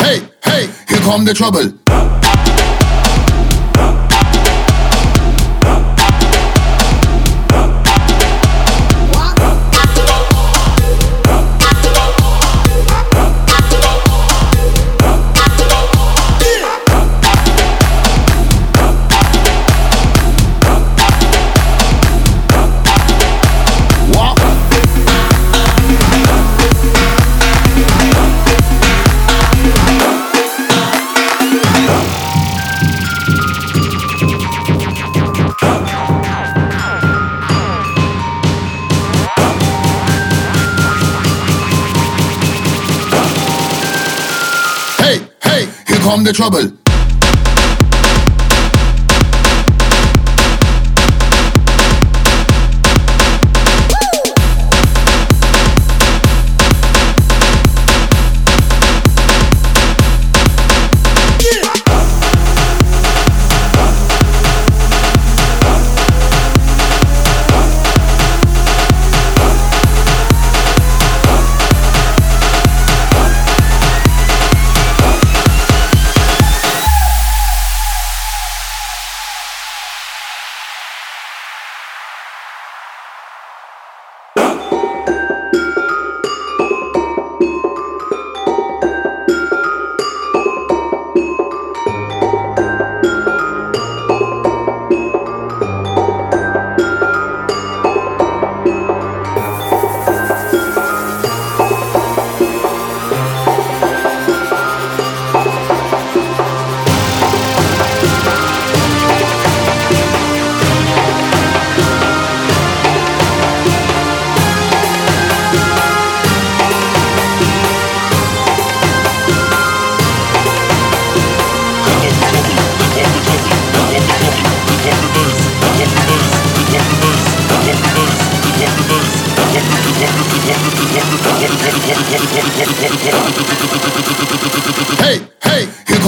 Hey, hey, here come the trouble. Come the trouble.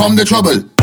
Here the trouble.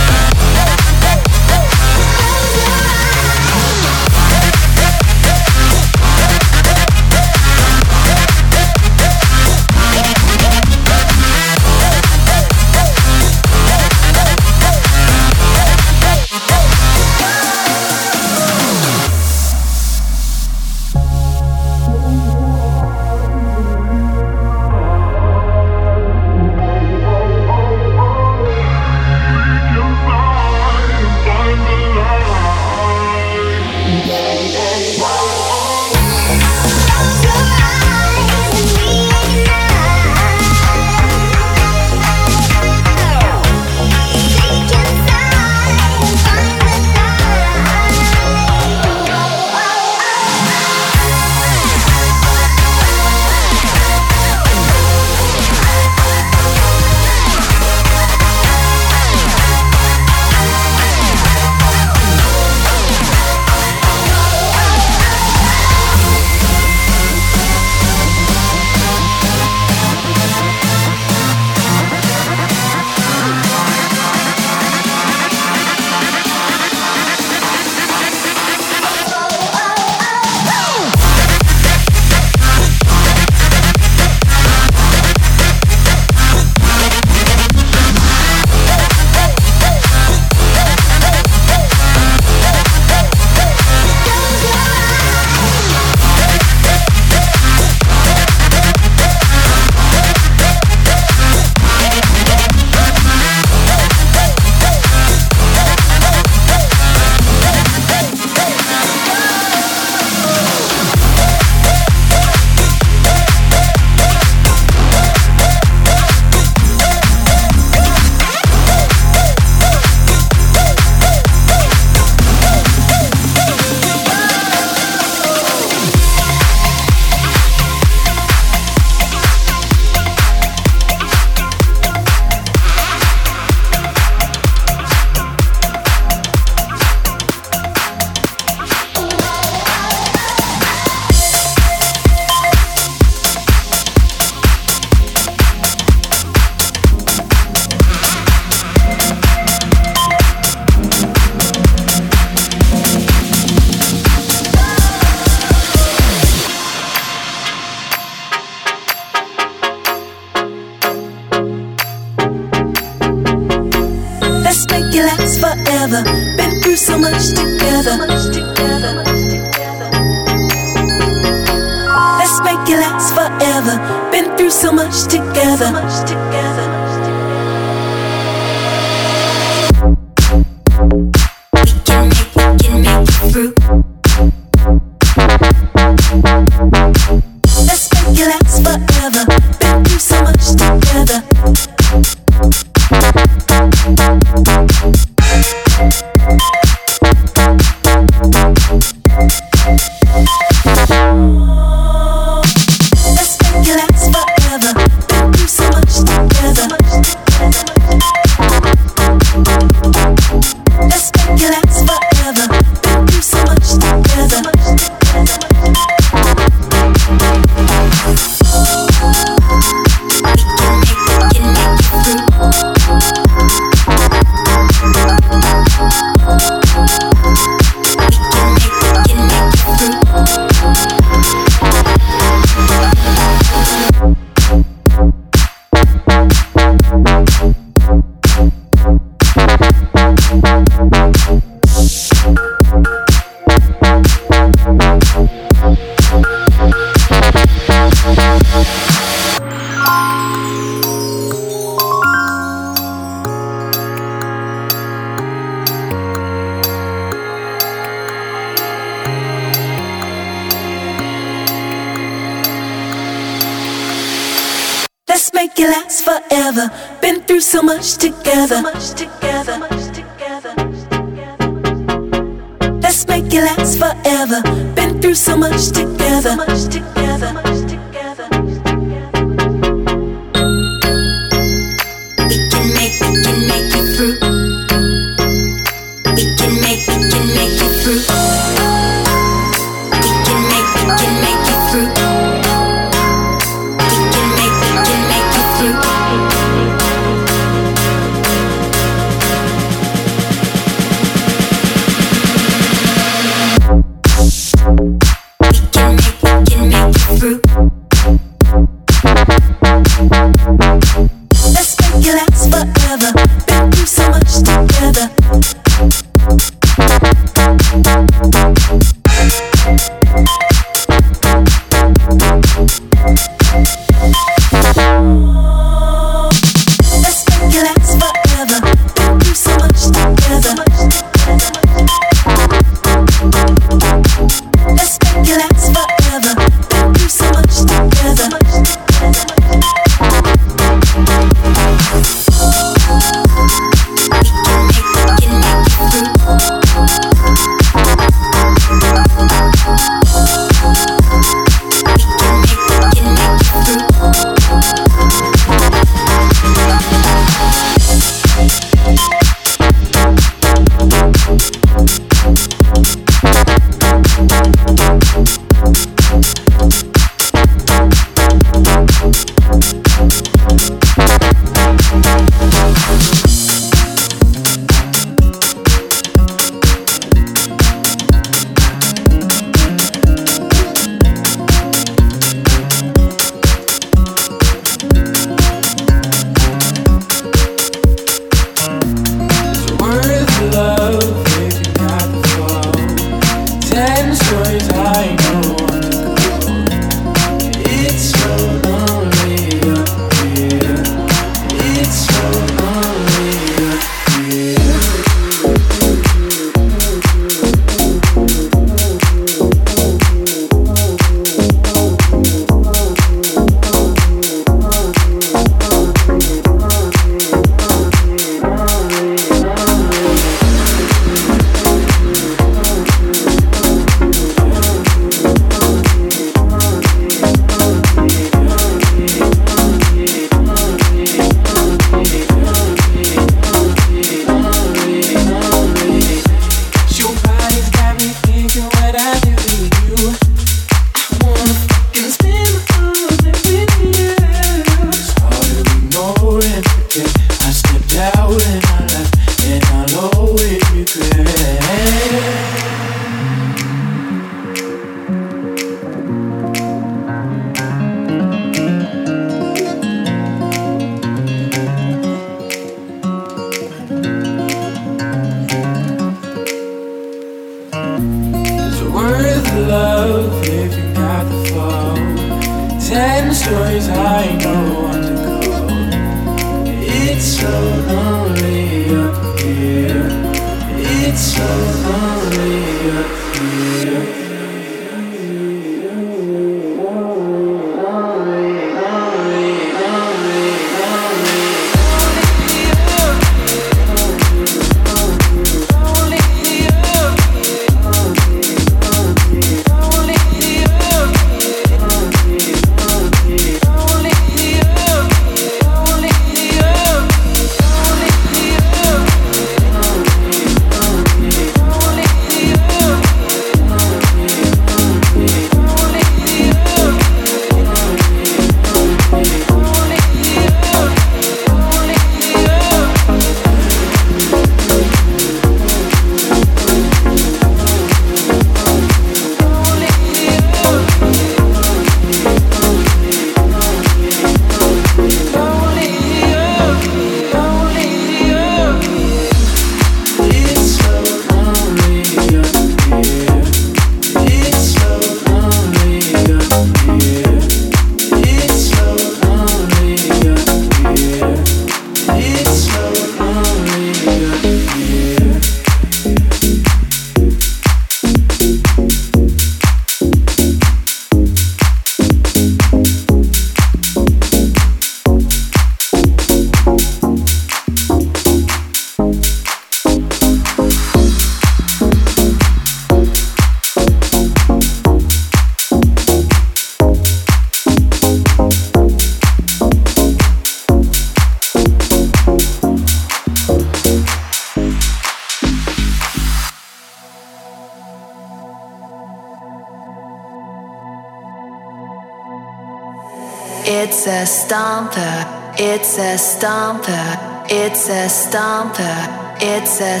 It's a stomper, it's a stomper, it's a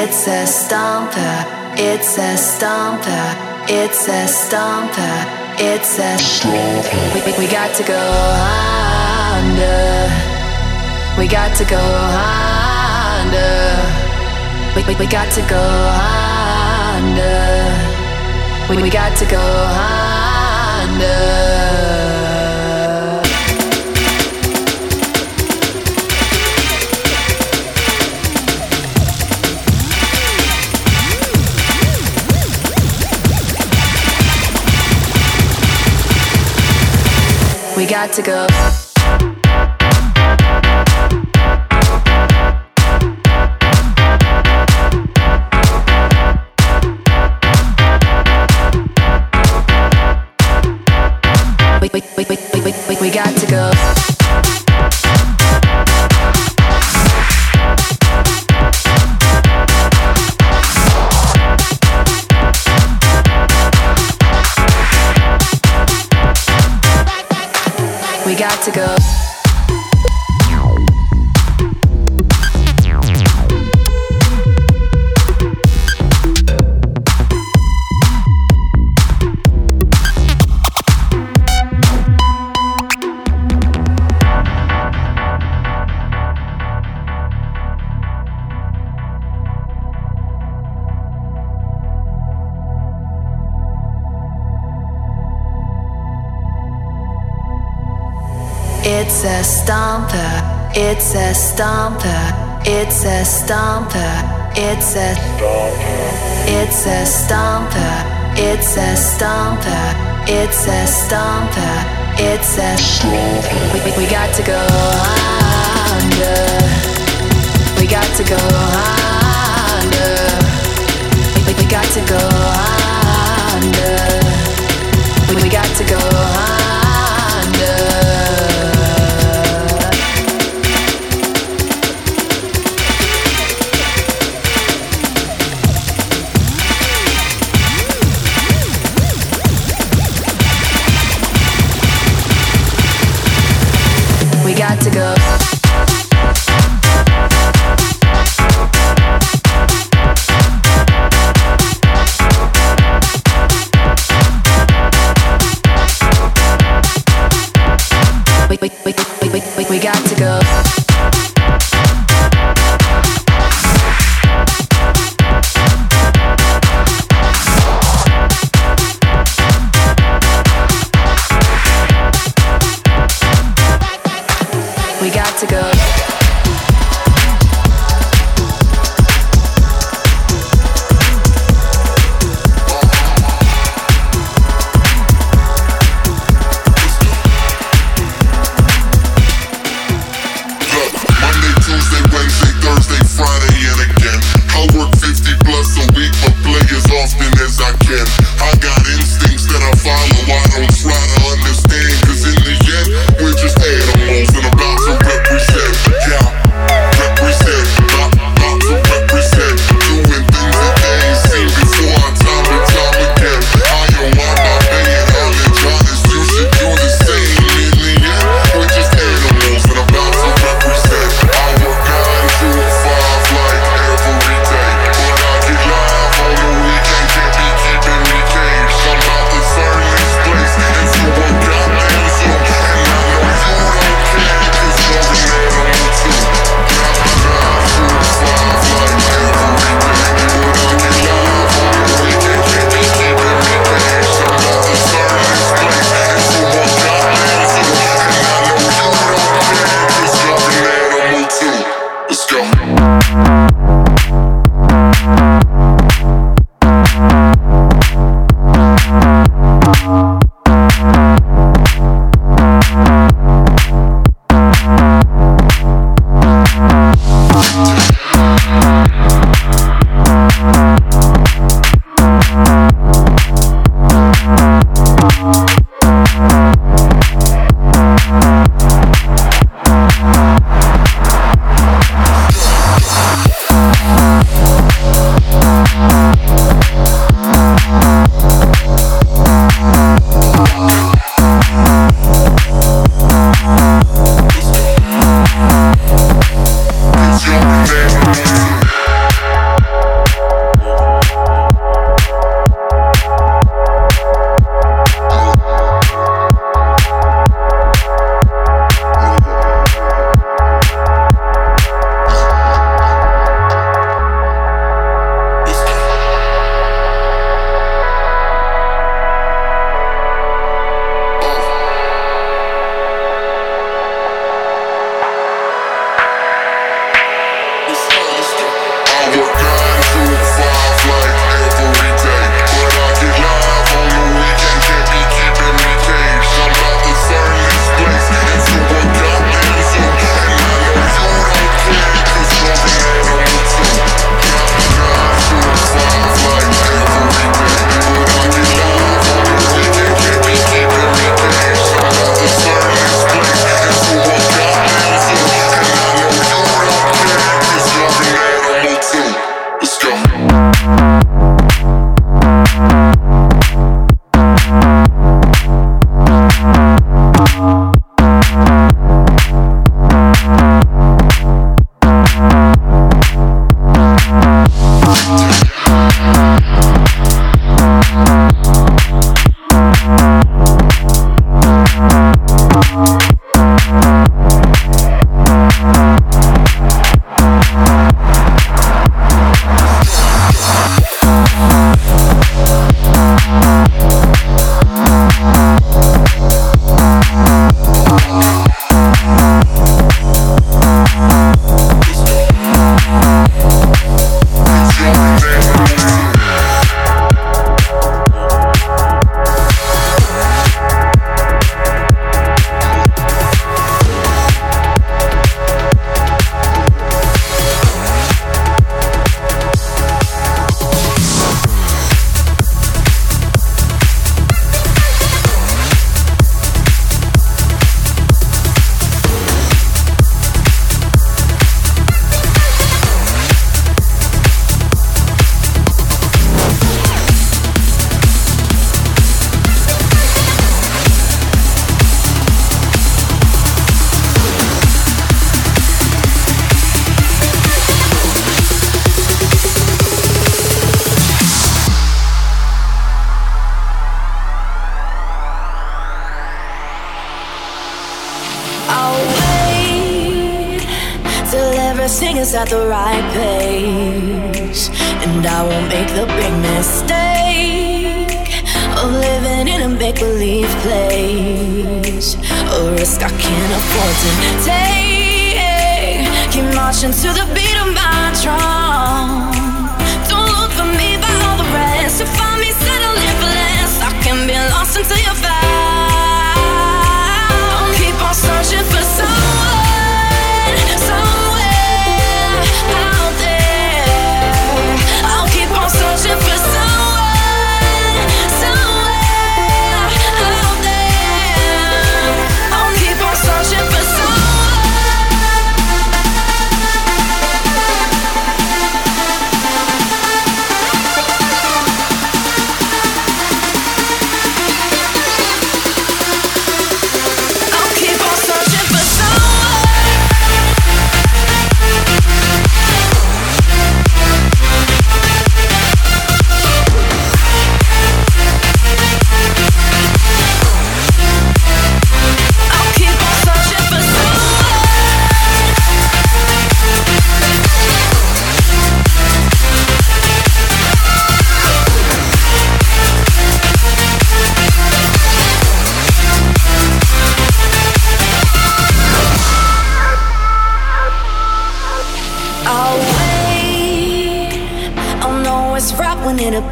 It's a stomper, it's a stomper, it's a stomper, it's a we, we, we got to go under. We got to go under. We, we, we got to go under. We, we got to go under. We got to go. We, we, we, we, we, we, we got to go. To go. It's a stomper, it's a stomper, it's a It's a stomper, it's a stomper, it's a stomper, it's a we, we, we got to go under. We got to go under. We, we, we got to go under. We, we got to go under.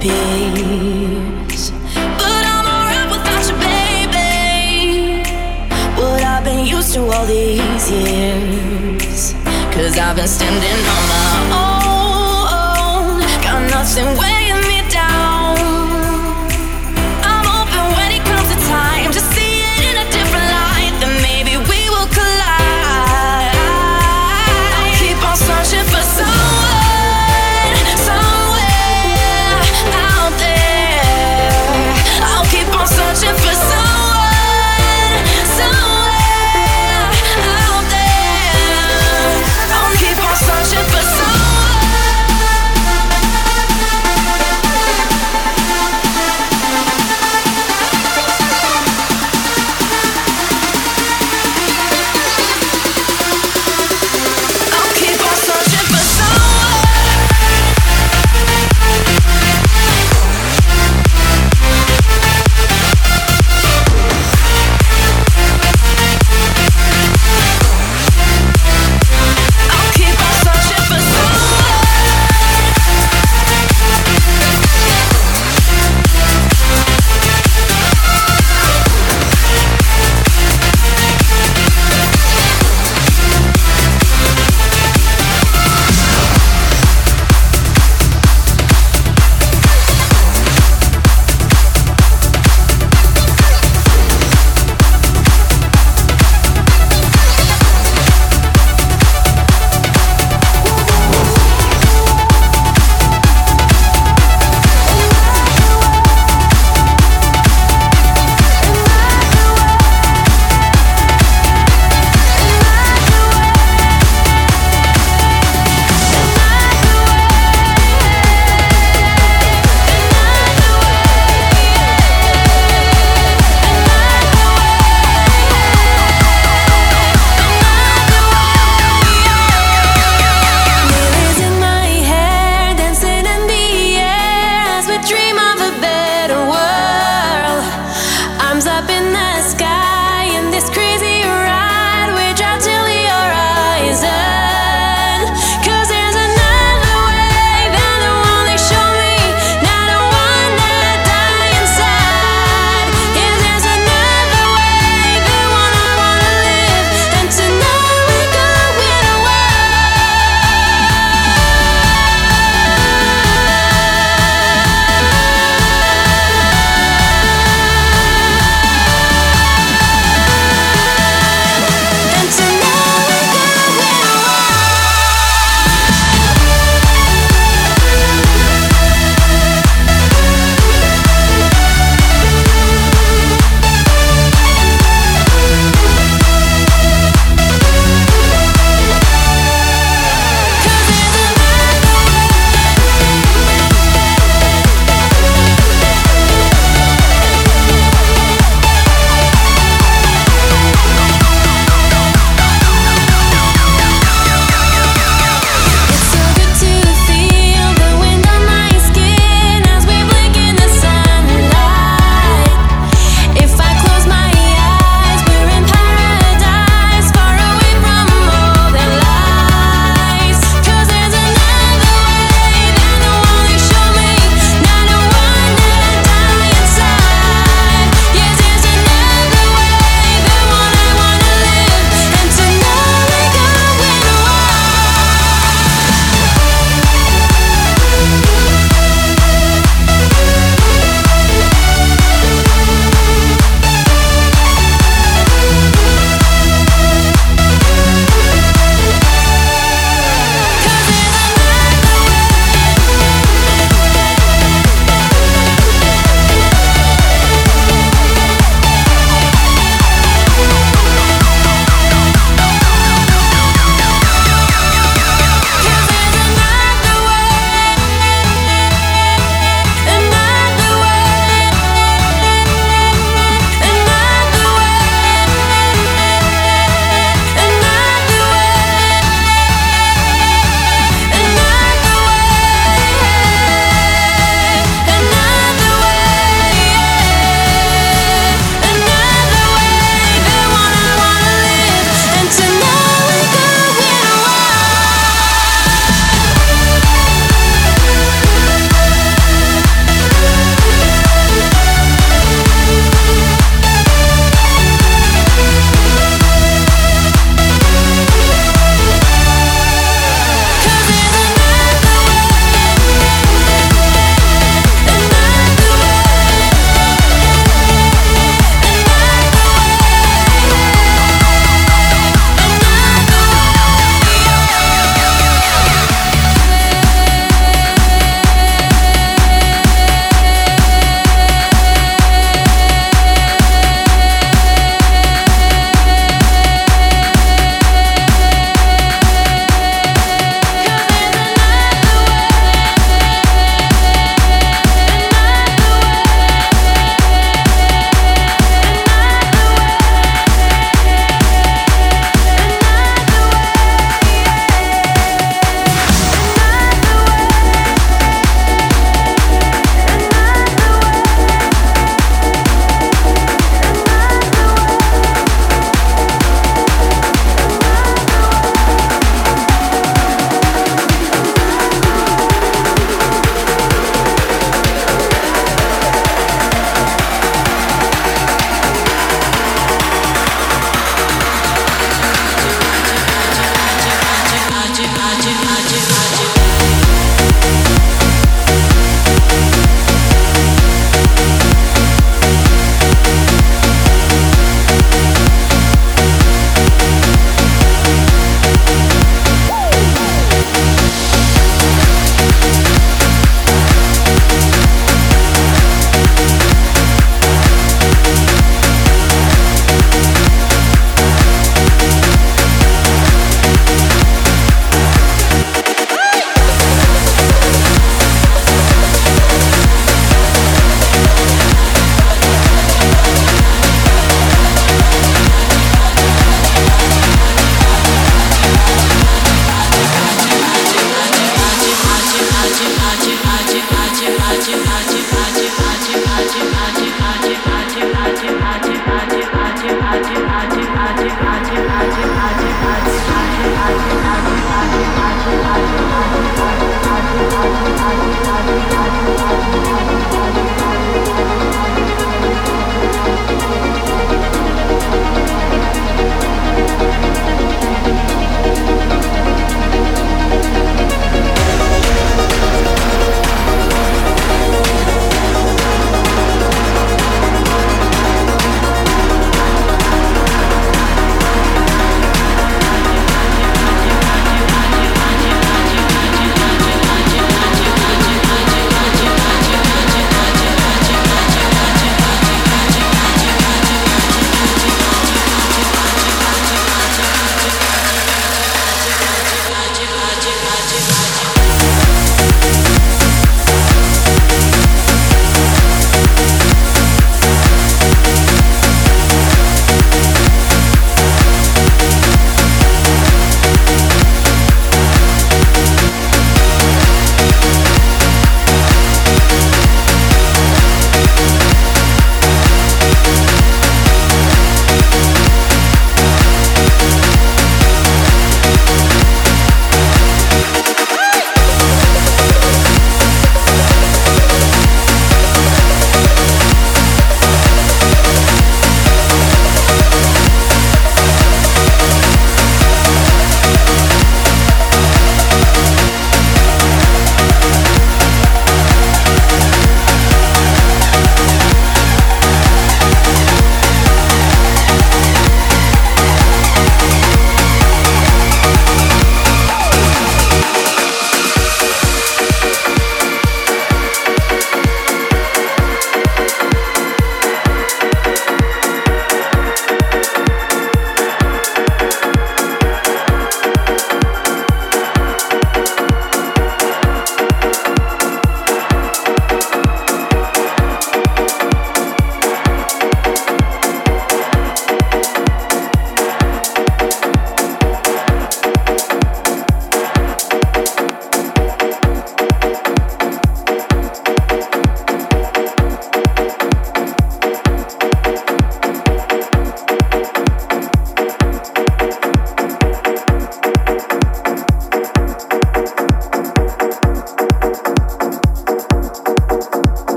peace. But I'm alright without you, baby. What I've been used to all these years. Cause I've been standing on my own. Got nothing waiting.